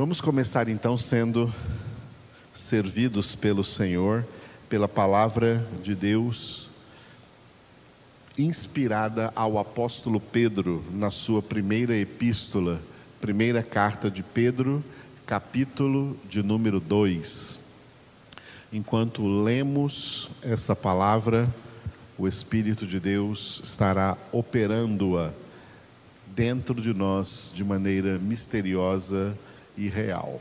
Vamos começar então sendo servidos pelo Senhor, pela palavra de Deus, inspirada ao apóstolo Pedro na sua primeira epístola, primeira carta de Pedro, capítulo de número 2. Enquanto lemos essa palavra, o Espírito de Deus estará operando-a dentro de nós de maneira misteriosa e real.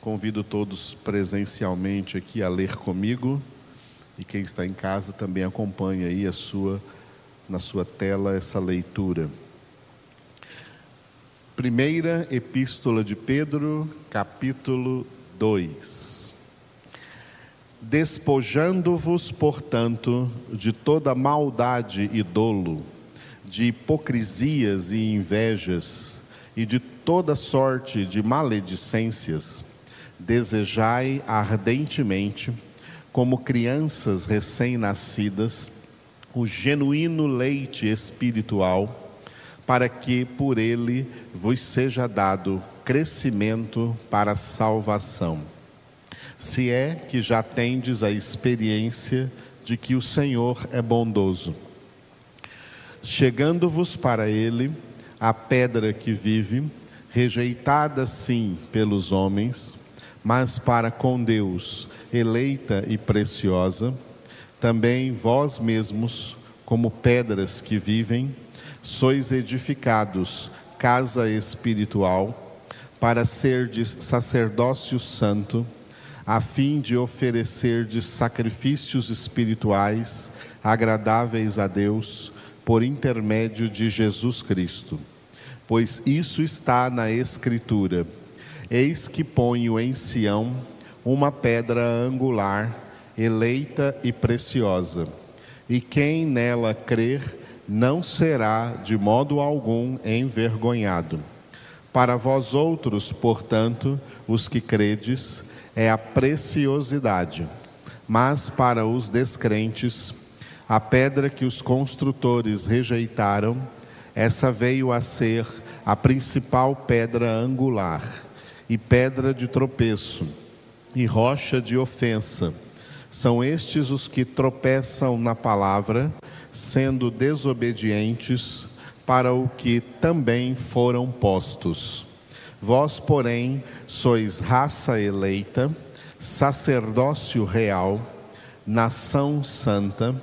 Convido todos presencialmente aqui a ler comigo e quem está em casa também acompanha aí a sua na sua tela essa leitura. Primeira Epístola de Pedro, capítulo 2. Despojando-vos, portanto, de toda maldade e dolo, de hipocrisias e invejas e de toda sorte de maledicências, desejai ardentemente, como crianças recém-nascidas, o genuíno leite espiritual, para que por ele vos seja dado crescimento para a salvação. Se é que já tendes a experiência de que o Senhor é bondoso chegando-vos para ele a pedra que vive, rejeitada sim pelos homens, mas para com Deus eleita e preciosa, também vós mesmos, como pedras que vivem, sois edificados casa espiritual, para serdes sacerdócio santo, a fim de oferecerdes sacrifícios espirituais agradáveis a Deus por intermédio de Jesus Cristo. Pois isso está na Escritura: Eis que ponho em Sião uma pedra angular, eleita e preciosa, e quem nela crer não será de modo algum envergonhado. Para vós outros, portanto, os que credes, é a preciosidade, mas para os descrentes, a pedra que os construtores rejeitaram, essa veio a ser a principal pedra angular, e pedra de tropeço, e rocha de ofensa. São estes os que tropeçam na palavra, sendo desobedientes para o que também foram postos. Vós, porém, sois raça eleita, sacerdócio real, nação santa,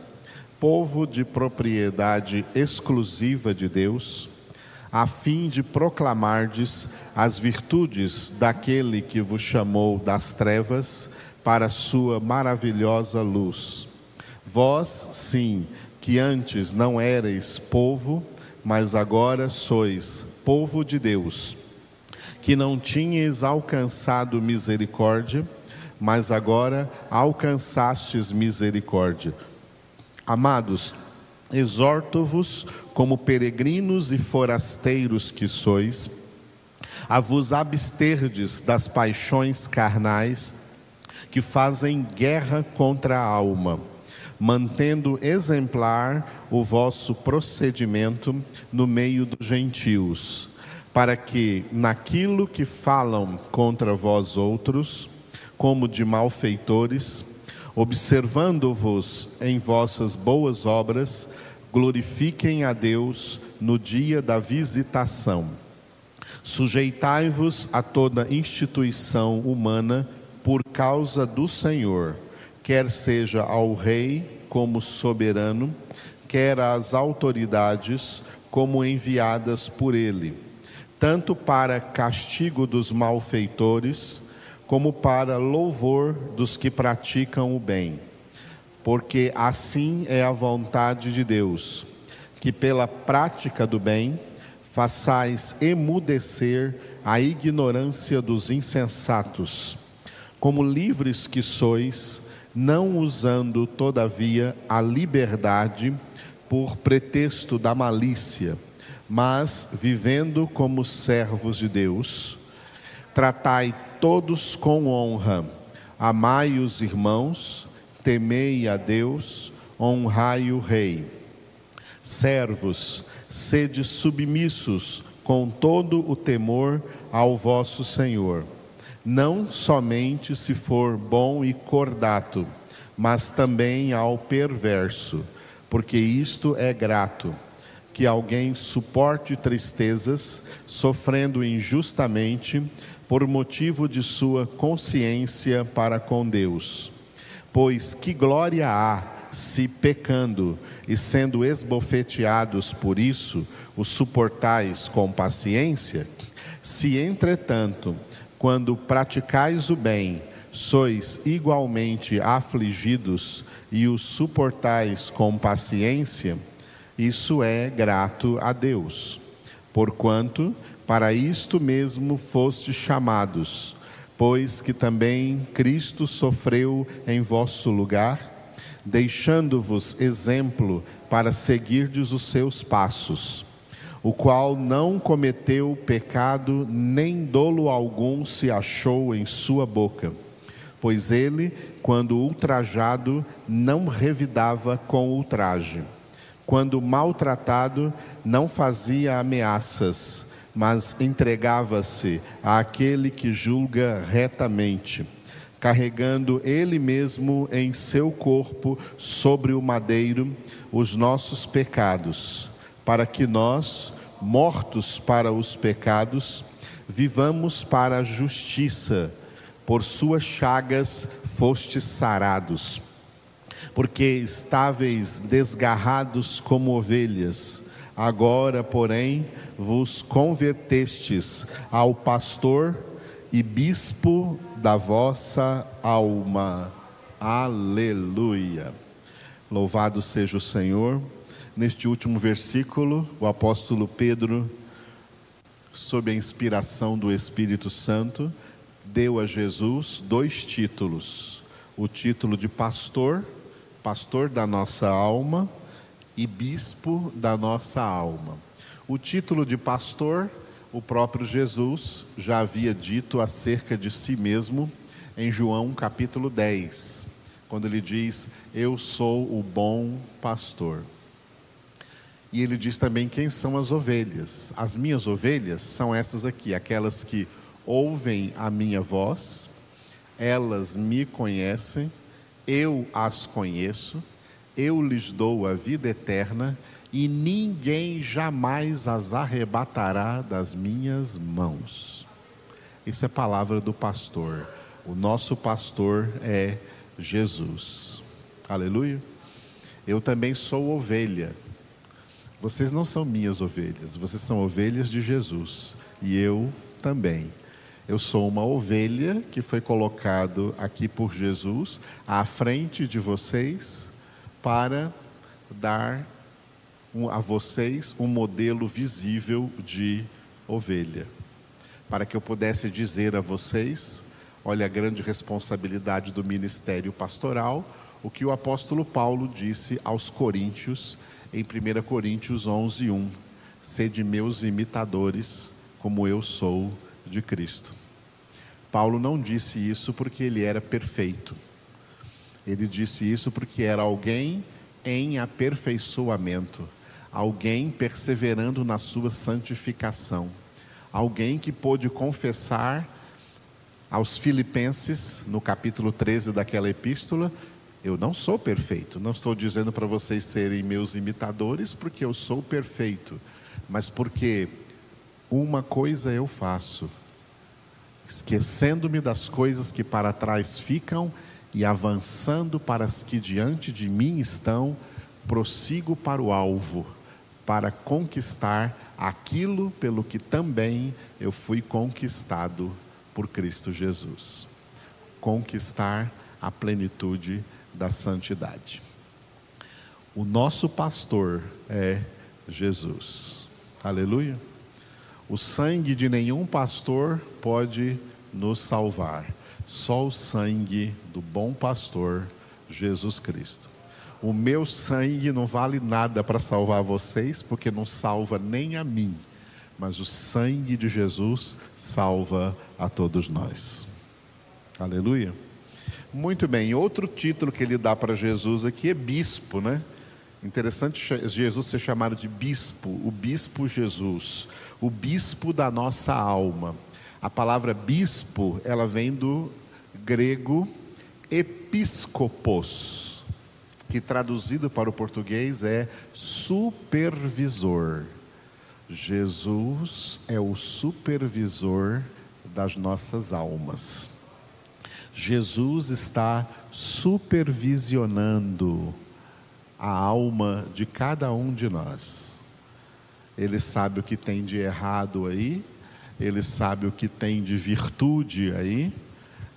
povo de propriedade exclusiva de Deus, a fim de proclamardes as virtudes daquele que vos chamou das trevas para a sua maravilhosa luz. Vós, sim, que antes não erais povo, mas agora sois povo de Deus, que não tinhas alcançado misericórdia, mas agora alcançastes misericórdia Amados, exorto-vos como peregrinos e forasteiros que sois, a vos absterdes das paixões carnais que fazem guerra contra a alma, mantendo exemplar o vosso procedimento no meio dos gentios, para que naquilo que falam contra vós outros, como de malfeitores, observando-vos em vossas boas obras, glorifiquem a Deus no dia da visitação. Sujeitai-vos a toda instituição humana por causa do Senhor, quer seja ao rei como soberano, quer às autoridades como enviadas por ele, tanto para castigo dos malfeitores, como para louvor dos que praticam o bem. Porque assim é a vontade de Deus, que pela prática do bem façais emudecer a ignorância dos insensatos, como livres que sois, não usando, todavia, a liberdade por pretexto da malícia, mas vivendo como servos de Deus. Tratai todos com honra. Amai os irmãos, temei a Deus, honrai o Rei. Servos, sede submissos com todo o temor ao vosso Senhor, não somente se for bom e cordato, mas também ao perverso, porque isto é grato, que alguém suporte tristezas, sofrendo injustamente, por motivo de sua consciência para com Deus. Pois que glória há se pecando e sendo esbofeteados por isso, o suportais com paciência? Se, entretanto, quando praticais o bem, sois igualmente afligidos e os suportais com paciência, isso é grato a Deus. Porquanto, para isto mesmo foste chamados, pois que também Cristo sofreu em vosso lugar, deixando-vos exemplo para seguirdes os seus passos, o qual não cometeu pecado, nem dolo algum se achou em sua boca. Pois ele, quando ultrajado, não revidava com ultraje. Quando maltratado, não fazia ameaças mas entregava-se àquele que julga retamente, carregando ele mesmo em seu corpo sobre o madeiro os nossos pecados, para que nós, mortos para os pecados, vivamos para a justiça. Por suas chagas fostes sarados. Porque estáveis desgarrados como ovelhas, Agora, porém, vos convertestes ao pastor e bispo da vossa alma. Aleluia. Louvado seja o Senhor. Neste último versículo, o apóstolo Pedro, sob a inspiração do Espírito Santo, deu a Jesus dois títulos: o título de pastor, pastor da nossa alma, e bispo da nossa alma. O título de pastor, o próprio Jesus já havia dito acerca de si mesmo em João capítulo 10, quando ele diz: Eu sou o bom pastor. E ele diz também quem são as ovelhas. As minhas ovelhas são essas aqui, aquelas que ouvem a minha voz, elas me conhecem, eu as conheço eu lhes dou a vida eterna e ninguém jamais as arrebatará das minhas mãos. Isso é palavra do pastor. O nosso pastor é Jesus. Aleluia. Eu também sou ovelha. Vocês não são minhas ovelhas, vocês são ovelhas de Jesus. E eu também. Eu sou uma ovelha que foi colocado aqui por Jesus à frente de vocês para dar a vocês um modelo visível de ovelha, para que eu pudesse dizer a vocês, olha a grande responsabilidade do ministério pastoral, o que o apóstolo Paulo disse aos coríntios em 1 Coríntios 11, 1, sede meus imitadores, como eu sou de Cristo. Paulo não disse isso porque ele era perfeito ele disse isso porque era alguém em aperfeiçoamento, alguém perseverando na sua santificação, alguém que pôde confessar aos Filipenses, no capítulo 13 daquela epístola, eu não sou perfeito, não estou dizendo para vocês serem meus imitadores porque eu sou perfeito, mas porque uma coisa eu faço, esquecendo-me das coisas que para trás ficam e avançando para as que diante de mim estão, prossigo para o alvo, para conquistar aquilo pelo que também eu fui conquistado por Cristo Jesus. Conquistar a plenitude da santidade. O nosso pastor é Jesus. Aleluia. O sangue de nenhum pastor pode nos salvar só o sangue do bom pastor Jesus Cristo. O meu sangue não vale nada para salvar vocês, porque não salva nem a mim, mas o sangue de Jesus salva a todos nós. Aleluia. Muito bem, outro título que ele dá para Jesus aqui é bispo, né? Interessante Jesus ser chamado de bispo, o bispo Jesus, o bispo da nossa alma. A palavra bispo, ela vem do grego episcopos, que traduzido para o português é supervisor. Jesus é o supervisor das nossas almas. Jesus está supervisionando a alma de cada um de nós. Ele sabe o que tem de errado aí, ele sabe o que tem de virtude aí,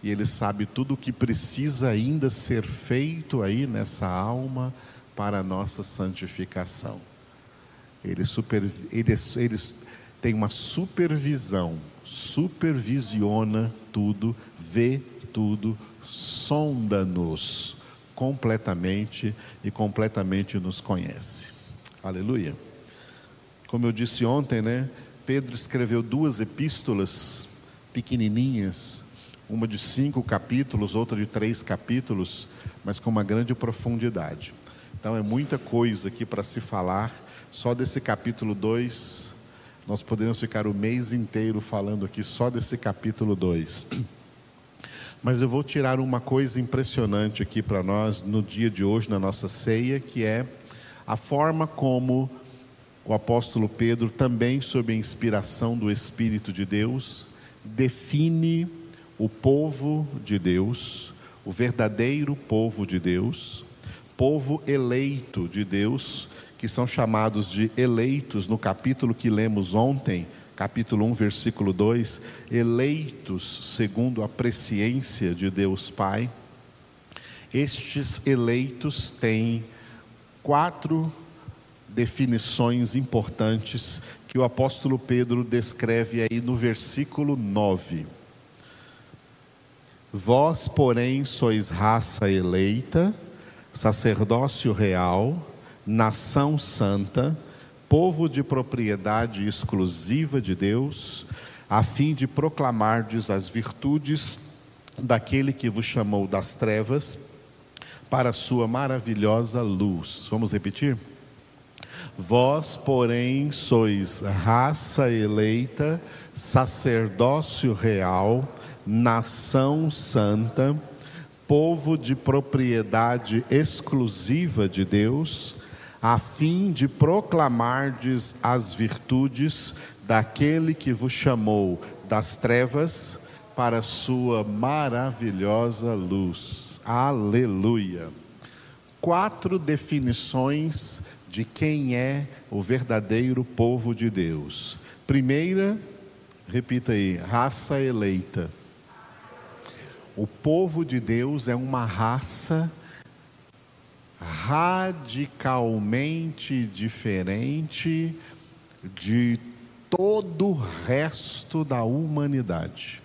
e ele sabe tudo o que precisa ainda ser feito aí nessa alma para a nossa santificação. Ele, super, ele, ele tem uma supervisão, supervisiona tudo, vê tudo, sonda-nos completamente e completamente nos conhece. Aleluia. Como eu disse ontem, né? Pedro escreveu duas epístolas pequenininhas, uma de cinco capítulos, outra de três capítulos, mas com uma grande profundidade. Então é muita coisa aqui para se falar. Só desse capítulo 2, nós podemos ficar o mês inteiro falando aqui só desse capítulo 2. Mas eu vou tirar uma coisa impressionante aqui para nós no dia de hoje, na nossa ceia, que é a forma como o apóstolo Pedro, também sob a inspiração do Espírito de Deus, define o povo de Deus, o verdadeiro povo de Deus, povo eleito de Deus, que são chamados de eleitos no capítulo que lemos ontem capítulo 1, versículo 2, eleitos segundo a presciência de Deus Pai. Estes eleitos têm quatro definições importantes que o apóstolo Pedro descreve aí no versículo 9. Vós, porém, sois raça eleita, sacerdócio real, nação santa, povo de propriedade exclusiva de Deus, a fim de proclamardes as virtudes daquele que vos chamou das trevas para a sua maravilhosa luz. Vamos repetir? Vós, porém, sois raça eleita, sacerdócio real, nação santa, povo de propriedade exclusiva de Deus, a fim de proclamardes as virtudes daquele que vos chamou das trevas para sua maravilhosa luz. Aleluia. Quatro definições de quem é o verdadeiro povo de Deus. Primeira, repita aí, raça eleita. O povo de Deus é uma raça radicalmente diferente de todo o resto da humanidade.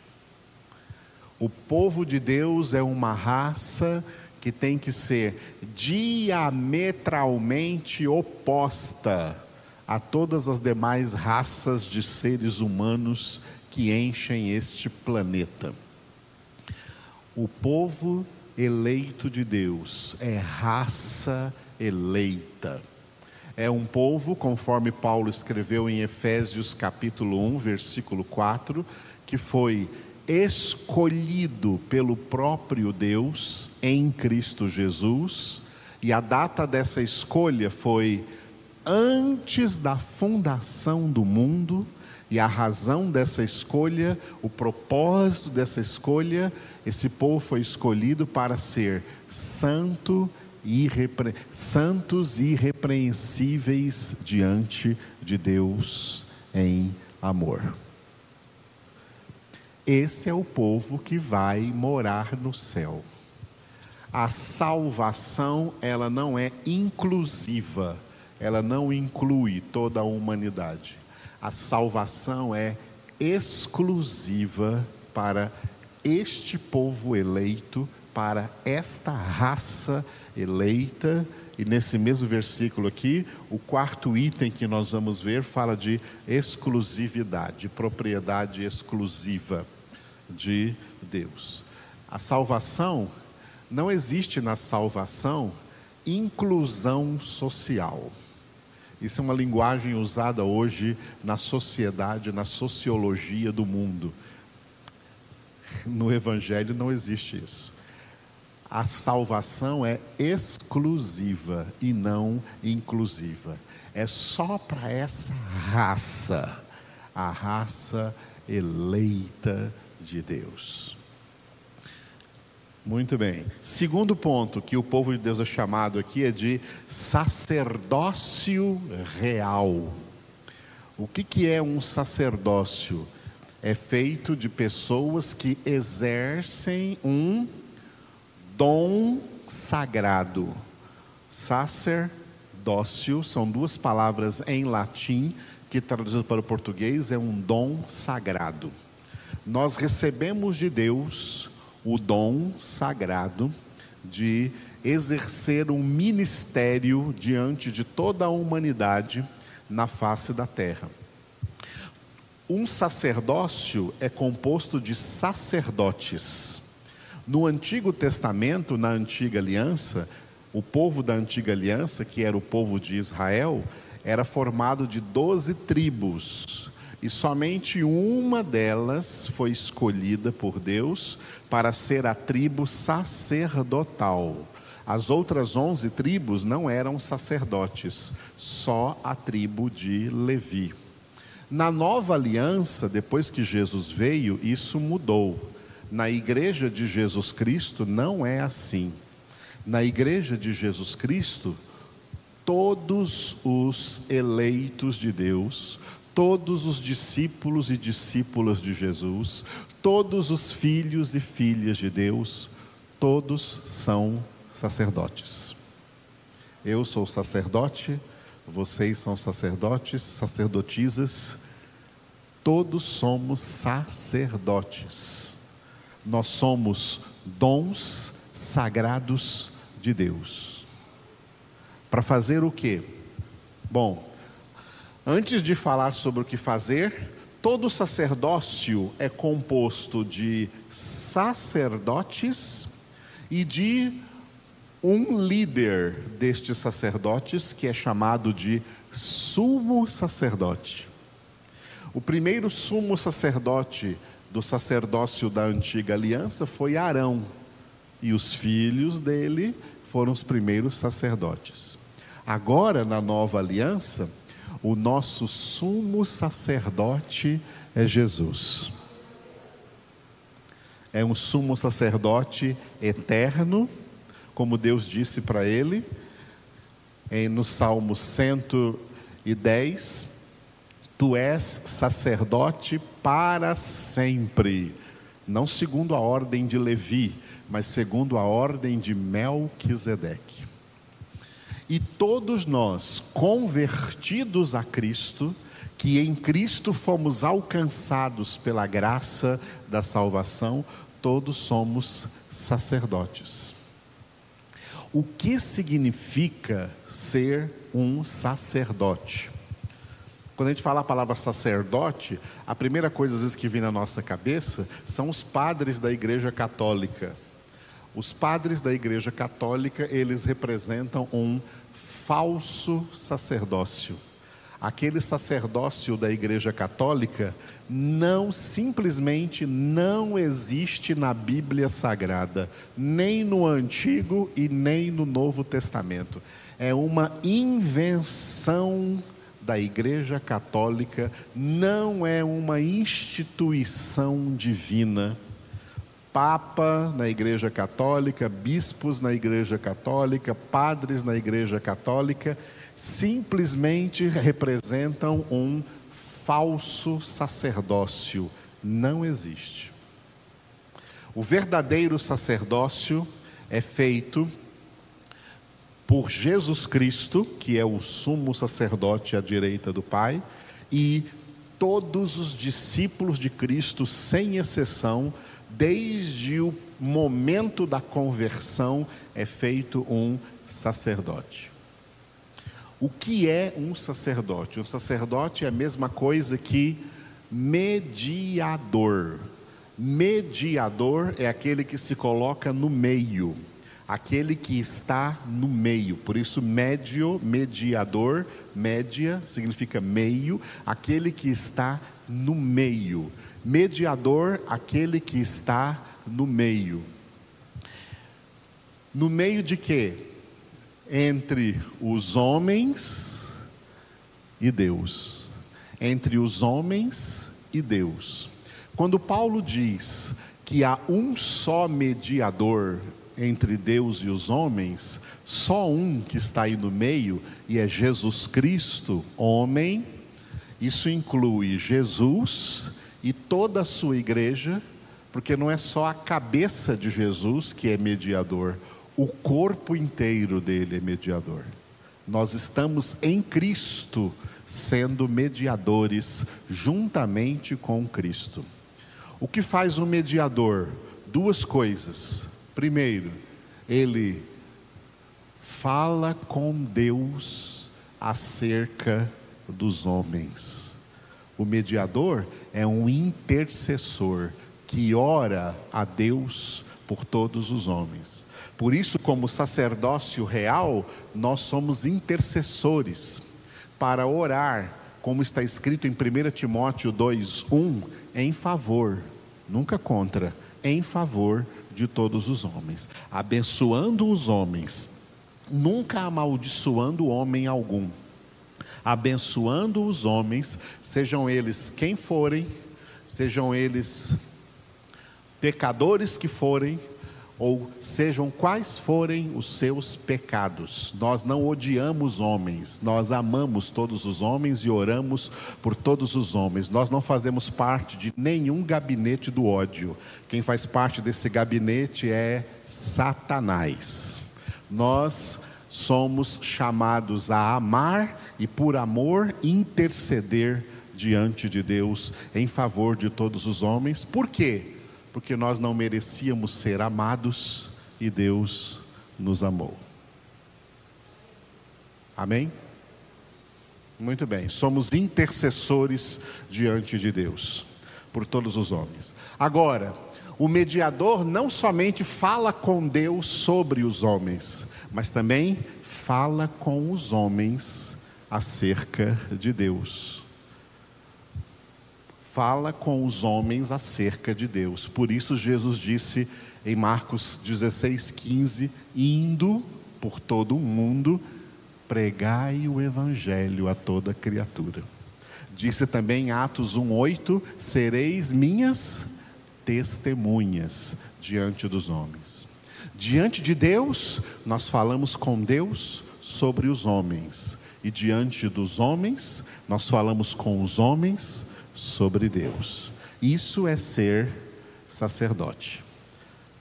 O povo de Deus é uma raça que tem que ser diametralmente oposta a todas as demais raças de seres humanos que enchem este planeta. O povo eleito de Deus, é raça eleita. É um povo, conforme Paulo escreveu em Efésios capítulo 1, versículo 4, que foi escolhido pelo próprio Deus em Cristo Jesus, e a data dessa escolha foi antes da fundação do mundo, e a razão dessa escolha, o propósito dessa escolha esse povo foi escolhido para ser santo irrepre... santos e irrepreensíveis diante de Deus em amor. Esse é o povo que vai morar no céu. A salvação, ela não é inclusiva, ela não inclui toda a humanidade. A salvação é exclusiva para este povo eleito, para esta raça eleita. E nesse mesmo versículo aqui, o quarto item que nós vamos ver fala de exclusividade, propriedade exclusiva de Deus. A salvação, não existe na salvação inclusão social. Isso é uma linguagem usada hoje na sociedade, na sociologia do mundo. No Evangelho não existe isso. A salvação é exclusiva e não inclusiva. É só para essa raça, a raça eleita de Deus. Muito bem. Segundo ponto que o povo de Deus é chamado aqui é de sacerdócio real. O que, que é um sacerdócio? É feito de pessoas que exercem um dom sagrado. Sacerdócio são duas palavras em latim que traduzido para o português é um dom sagrado. Nós recebemos de Deus o dom sagrado de exercer um ministério diante de toda a humanidade na face da terra. Um sacerdócio é composto de sacerdotes. No Antigo Testamento, na Antiga Aliança, o povo da Antiga Aliança, que era o povo de Israel, era formado de doze tribos e somente uma delas foi escolhida por Deus para ser a tribo sacerdotal. As outras onze tribos não eram sacerdotes, só a tribo de Levi. Na nova aliança, depois que Jesus veio, isso mudou. Na igreja de Jesus Cristo não é assim. Na igreja de Jesus Cristo, todos os eleitos de Deus, todos os discípulos e discípulas de Jesus, todos os filhos e filhas de Deus, todos são sacerdotes. Eu sou sacerdote, vocês são sacerdotes, sacerdotisas, todos somos sacerdotes. Nós somos dons sagrados de Deus. Para fazer o quê? Bom, Antes de falar sobre o que fazer, todo sacerdócio é composto de sacerdotes e de um líder destes sacerdotes, que é chamado de sumo sacerdote. O primeiro sumo sacerdote do sacerdócio da antiga aliança foi Arão, e os filhos dele foram os primeiros sacerdotes. Agora, na nova aliança, o nosso sumo sacerdote é Jesus. É um sumo sacerdote eterno, como Deus disse para ele, no Salmo 110: Tu és sacerdote para sempre, não segundo a ordem de Levi, mas segundo a ordem de Melquisedeque. E todos nós, convertidos a Cristo, que em Cristo fomos alcançados pela graça da salvação, todos somos sacerdotes. O que significa ser um sacerdote? Quando a gente fala a palavra sacerdote, a primeira coisa às vezes que vem na nossa cabeça são os padres da Igreja Católica os padres da Igreja Católica, eles representam um falso sacerdócio. Aquele sacerdócio da Igreja Católica não simplesmente não existe na Bíblia Sagrada, nem no Antigo e nem no Novo Testamento. É uma invenção da Igreja Católica, não é uma instituição divina Papa na Igreja Católica, bispos na Igreja Católica, padres na Igreja Católica, simplesmente representam um falso sacerdócio. Não existe. O verdadeiro sacerdócio é feito por Jesus Cristo, que é o sumo sacerdote à direita do Pai, e todos os discípulos de Cristo, sem exceção, desde o momento da conversão é feito um sacerdote. O que é um sacerdote? Um sacerdote é a mesma coisa que mediador. Mediador é aquele que se coloca no meio. aquele que está no meio. Por isso, médio, mediador, média significa meio, aquele que está no meio. Mediador, aquele que está no meio. No meio de quê? Entre os homens e Deus. Entre os homens e Deus. Quando Paulo diz que há um só mediador entre Deus e os homens, só um que está aí no meio, e é Jesus Cristo, homem. Isso inclui Jesus e toda a sua igreja, porque não é só a cabeça de Jesus que é mediador, o corpo inteiro dele é mediador. Nós estamos em Cristo sendo mediadores juntamente com Cristo. O que faz um mediador? Duas coisas. Primeiro, ele fala com Deus acerca dos homens. O mediador é um intercessor que ora a Deus por todos os homens. Por isso, como sacerdócio real, nós somos intercessores para orar, como está escrito em 1 Timóteo 2:1, em favor, nunca contra, em favor de todos os homens, abençoando os homens, nunca amaldiçoando homem algum, abençoando os homens, sejam eles quem forem, sejam eles pecadores que forem, ou sejam quais forem os seus pecados. Nós não odiamos homens, nós amamos todos os homens e oramos por todos os homens. Nós não fazemos parte de nenhum gabinete do ódio. Quem faz parte desse gabinete é Satanás. Nós somos chamados a amar e, por amor, interceder diante de Deus em favor de todos os homens. Por quê? porque nós não merecíamos ser amados e Deus nos amou. Amém? Muito bem, somos intercessores diante de Deus, por todos os homens. Agora, o mediador não somente fala com Deus sobre os homens, mas também fala com os homens acerca de Deus fala com os homens acerca de Deus. Por isso, Jesus disse em Marcos 16, 15: Indo por todo o mundo, pregai o evangelho a toda criatura. Disse também em Atos 1:8: Sereis minhas testemunhas diante dos homens. Diante de Deus, nós falamos com Deus sobre os homens, e diante dos homens, nós falamos com os homens sobre Deus. Isso é ser sacerdote.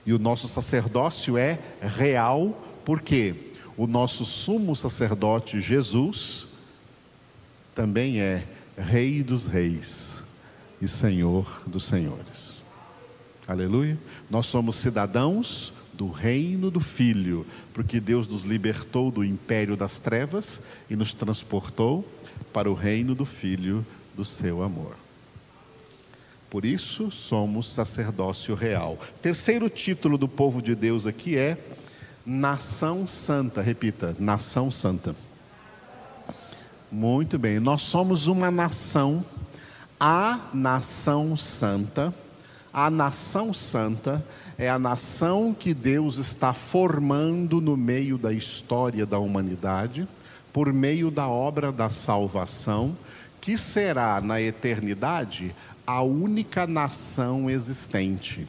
E o nosso sacerdócio é real, porque o nosso sumo sacerdote Jesus também é Rei dos Reis e Senhor dos Senhores. Aleluia. Nós somos cidadãos do reino do Filho, porque Deus nos libertou do império das trevas e nos transportou para o reino do Filho do seu amor. Por isso somos sacerdócio real. Terceiro título do povo de Deus aqui é Nação Santa. Repita, Nação Santa. Muito bem, nós somos uma nação, a nação santa. A nação santa é a nação que Deus está formando no meio da história da humanidade, por meio da obra da salvação, que será na eternidade a única nação existente,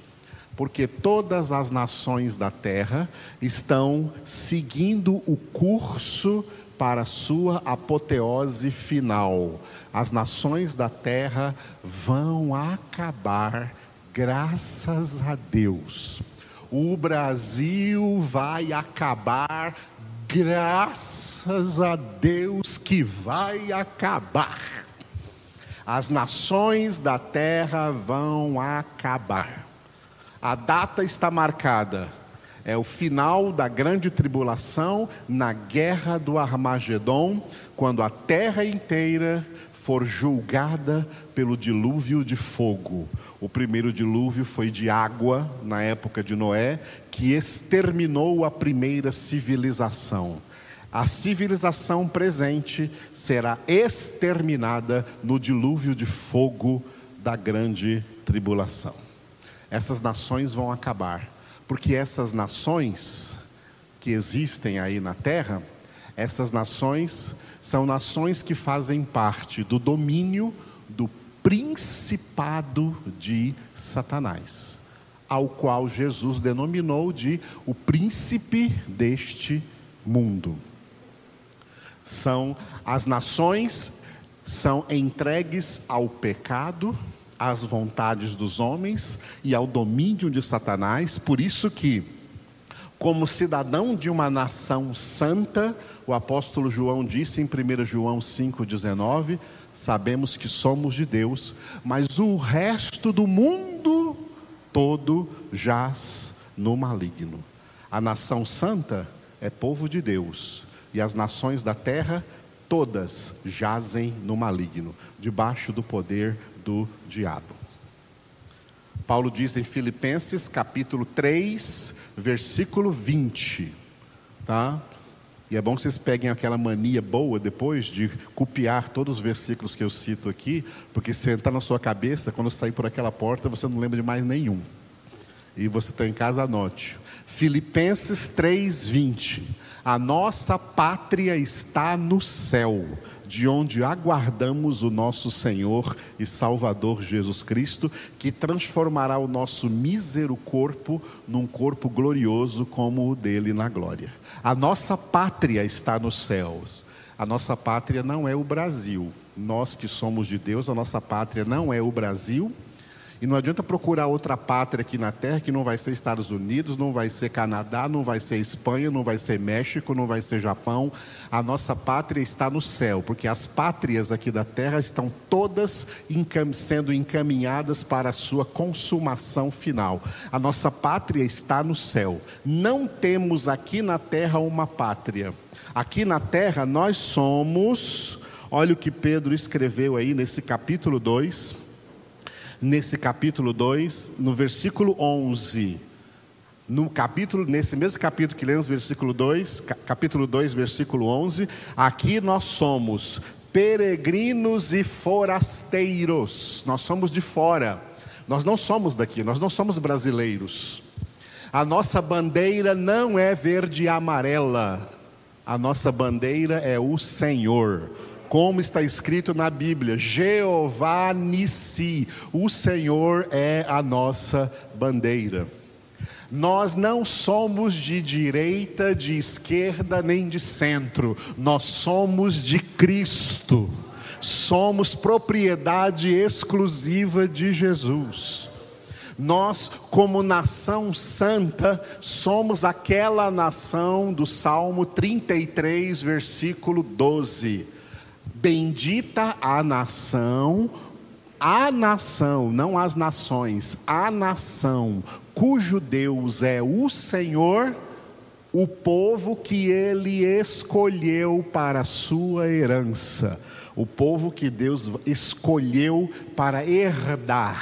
porque todas as nações da terra estão seguindo o curso para sua apoteose final. As nações da terra vão acabar, graças a Deus. O Brasil vai acabar, graças a Deus que vai acabar as nações da terra vão acabar. A data está marcada. É o final da grande tribulação na guerra do Armagedon, quando a terra inteira for julgada pelo dilúvio de fogo. O primeiro dilúvio foi de água, na época de Noé, que exterminou a primeira civilização. A civilização presente será exterminada no dilúvio de fogo da grande tribulação. Essas nações vão acabar, porque essas nações que existem aí na terra, essas nações são nações que fazem parte do domínio do principado de Satanás, ao qual Jesus denominou de o príncipe deste mundo. São as nações são entregues ao pecado, às vontades dos homens e ao domínio de Satanás, por isso que como cidadão de uma nação santa, o apóstolo João disse em 1 João 5,19: sabemos que somos de Deus, mas o resto do mundo todo jaz no maligno. A nação santa é povo de Deus, e as nações da terra, todas jazem no maligno, debaixo do poder do diabo. Paulo diz em Filipenses capítulo 3, versículo 20, tá? E é bom que vocês peguem aquela mania boa depois de copiar todos os versículos que eu cito aqui, porque se entrar na sua cabeça, quando sair por aquela porta, você não lembra de mais nenhum. E você está em casa, anote. Filipenses 3:20. A nossa pátria está no céu, de onde aguardamos o nosso Senhor e Salvador Jesus Cristo, que transformará o nosso mísero corpo num corpo glorioso como o dele na glória. A nossa pátria está nos céus. A nossa pátria não é o Brasil. Nós que somos de Deus, a nossa pátria não é o Brasil, e não adianta procurar outra pátria aqui na terra que não vai ser Estados Unidos, não vai ser Canadá, não vai ser Espanha, não vai ser México, não vai ser Japão. A nossa pátria está no céu, porque as pátrias aqui da terra estão todas sendo encaminhadas para a sua consumação final. A nossa pátria está no céu. Não temos aqui na terra uma pátria. Aqui na terra nós somos, olha o que Pedro escreveu aí nesse capítulo 2 nesse capítulo 2, no versículo 11. No capítulo, nesse mesmo capítulo que lemos, versículo 2, capítulo 2, versículo 11, aqui nós somos peregrinos e forasteiros. Nós somos de fora. Nós não somos daqui, nós não somos brasileiros. A nossa bandeira não é verde e amarela. A nossa bandeira é o Senhor como está escrito na Bíblia: Jeová Nissi, o Senhor é a nossa bandeira. Nós não somos de direita, de esquerda, nem de centro, nós somos de Cristo, somos propriedade exclusiva de Jesus. Nós, como nação santa, somos aquela nação do Salmo 33, versículo 12 Bendita a nação, a nação, não as nações, a nação, cujo Deus é o Senhor, o povo que ele escolheu para a sua herança, o povo que Deus escolheu para herdar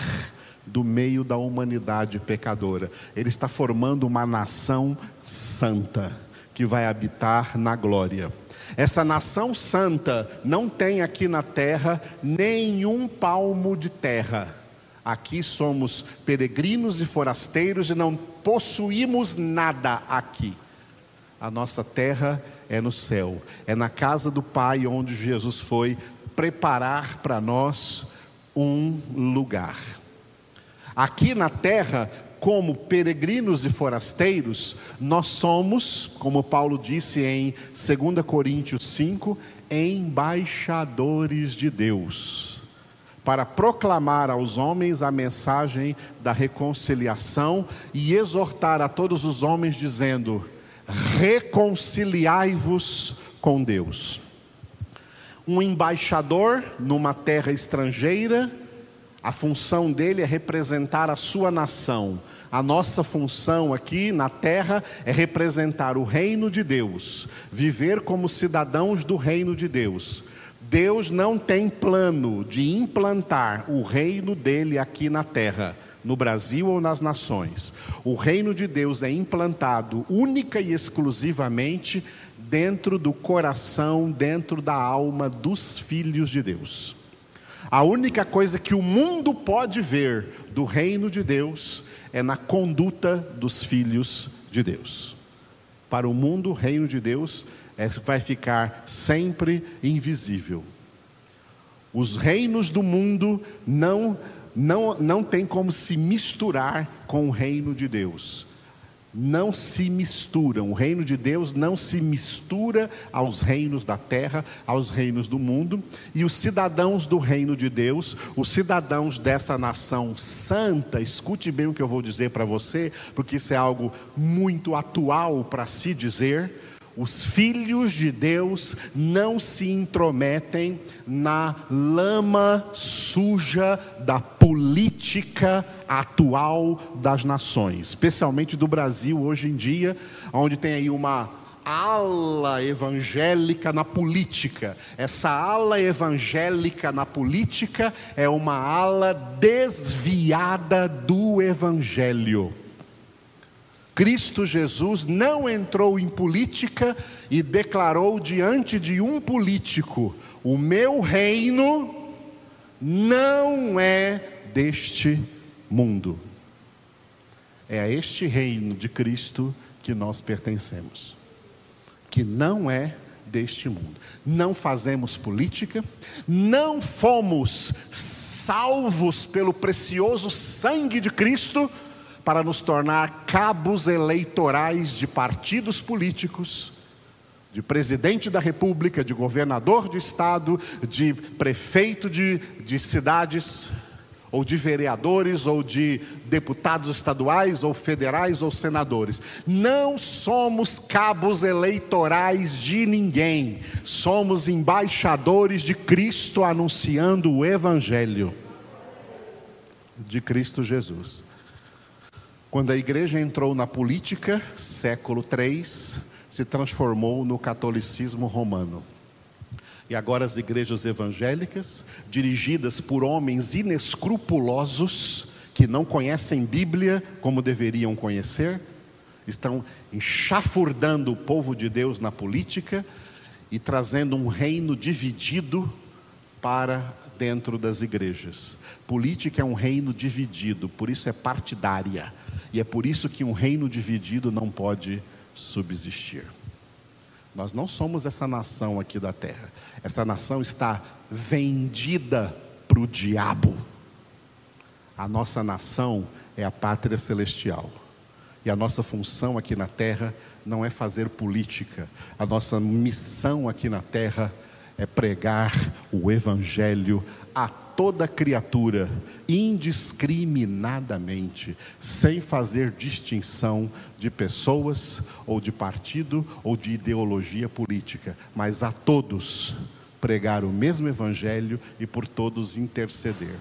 do meio da humanidade pecadora. Ele está formando uma nação santa que vai habitar na glória. Essa nação santa não tem aqui na terra nenhum palmo de terra. Aqui somos peregrinos e forasteiros e não possuímos nada aqui. A nossa terra é no céu, é na casa do Pai onde Jesus foi preparar para nós um lugar. Aqui na terra como peregrinos e forasteiros, nós somos, como Paulo disse em 2 Coríntios 5, embaixadores de Deus, para proclamar aos homens a mensagem da reconciliação e exortar a todos os homens, dizendo: reconciliai-vos com Deus. Um embaixador numa terra estrangeira, a função dele é representar a sua nação a nossa função aqui na terra é representar o reino de Deus, viver como cidadãos do reino de Deus, Deus não tem plano de implantar o reino dele aqui na terra, no Brasil ou nas nações. O reino de Deus é implantado única e exclusivamente dentro do coração, dentro da alma dos filhos de Deus. A única coisa que o mundo pode ver do reino de Deus é na conduta dos filhos de Deus. Para o mundo, o reino de Deus é, vai ficar sempre invisível. Os reinos do mundo não, não, não tem como se misturar com o reino de Deus não se misturam. O reino de Deus não se mistura aos reinos da terra, aos reinos do mundo. E os cidadãos do reino de Deus, os cidadãos dessa nação santa, escute bem o que eu vou dizer para você, porque isso é algo muito atual para se dizer os filhos de Deus não se intrometem na lama suja da política atual das nações, especialmente do Brasil hoje em dia, onde tem aí uma ala evangélica na política. Essa ala evangélica na política é uma ala desviada do evangelho. Cristo Jesus não entrou em política e declarou diante de um político: O meu reino não é deste mundo. É a este reino de Cristo que nós pertencemos, que não é deste mundo. Não fazemos política, não fomos salvos pelo precioso sangue de Cristo para nos tornar cabos eleitorais de partidos políticos, de presidente da república, de governador de estado, de prefeito de, de cidades, ou de vereadores, ou de deputados estaduais, ou federais, ou senadores. Não somos cabos eleitorais de ninguém, somos embaixadores de Cristo anunciando o Evangelho de Cristo Jesus. Quando a igreja entrou na política, século III, se transformou no catolicismo romano. E agora as igrejas evangélicas, dirigidas por homens inescrupulosos, que não conhecem Bíblia como deveriam conhecer, estão enxafurdando o povo de Deus na política e trazendo um reino dividido para dentro das igrejas. Política é um reino dividido, por isso é partidária. E é por isso que um reino dividido não pode subsistir. Nós não somos essa nação aqui da terra. Essa nação está vendida para o diabo. A nossa nação é a pátria celestial. E a nossa função aqui na terra não é fazer política. A nossa missão aqui na terra é pregar o evangelho a toda criatura, indiscriminadamente, sem fazer distinção de pessoas, ou de partido, ou de ideologia política, mas a todos pregar o mesmo Evangelho e por todos interceder.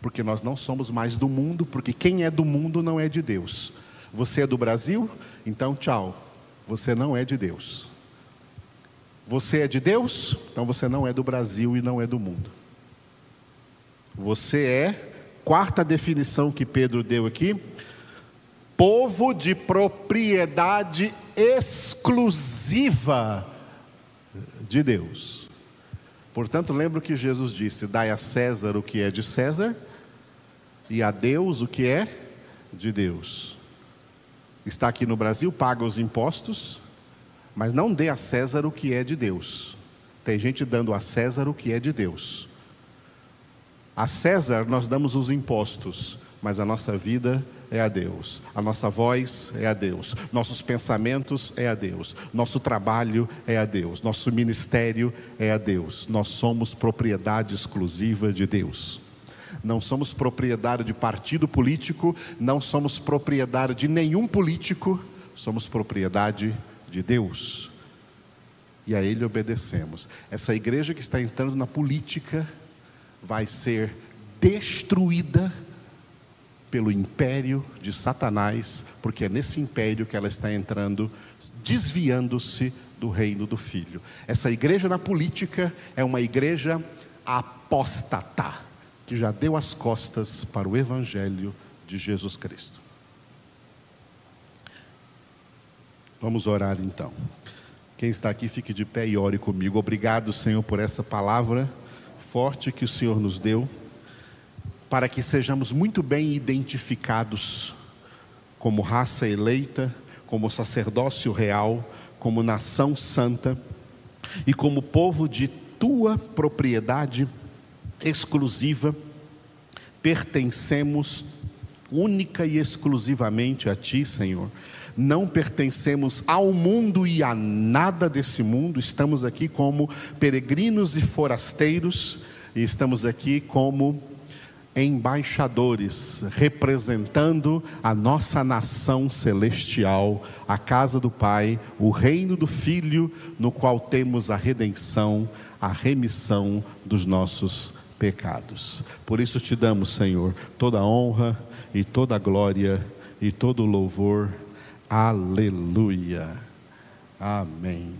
Porque nós não somos mais do mundo, porque quem é do mundo não é de Deus. Você é do Brasil? Então, tchau. Você não é de Deus. Você é de Deus? Então você não é do Brasil e não é do mundo. Você é, quarta definição que Pedro deu aqui, povo de propriedade exclusiva de Deus. Portanto, lembra que Jesus disse: Dai a César o que é de César, e a Deus o que é de Deus. Está aqui no Brasil, paga os impostos, mas não dê a César o que é de Deus. Tem gente dando a César o que é de Deus. A César nós damos os impostos, mas a nossa vida é a Deus, a nossa voz é a Deus, nossos pensamentos é a Deus, nosso trabalho é a Deus, nosso ministério é a Deus. Nós somos propriedade exclusiva de Deus. Não somos propriedade de partido político, não somos propriedade de nenhum político, somos propriedade de Deus. E a Ele obedecemos. Essa igreja que está entrando na política, vai ser destruída pelo império de Satanás, porque é nesse império que ela está entrando, desviando-se do reino do Filho. Essa igreja na política é uma igreja apóstata, que já deu as costas para o Evangelho de Jesus Cristo. Vamos orar então. Quem está aqui, fique de pé e ore comigo. Obrigado, Senhor, por essa palavra forte que o Senhor nos deu, para que sejamos muito bem identificados como raça eleita, como sacerdócio real, como nação santa e como povo de tua propriedade exclusiva, pertencemos única e exclusivamente a Ti, Senhor não pertencemos ao mundo e a nada desse mundo, estamos aqui como peregrinos e forasteiros, e estamos aqui como embaixadores, representando a nossa nação celestial, a casa do Pai, o reino do Filho, no qual temos a redenção, a remissão dos nossos pecados. Por isso te damos, Senhor, toda a honra e toda a glória e todo o louvor Aleluia. Amém.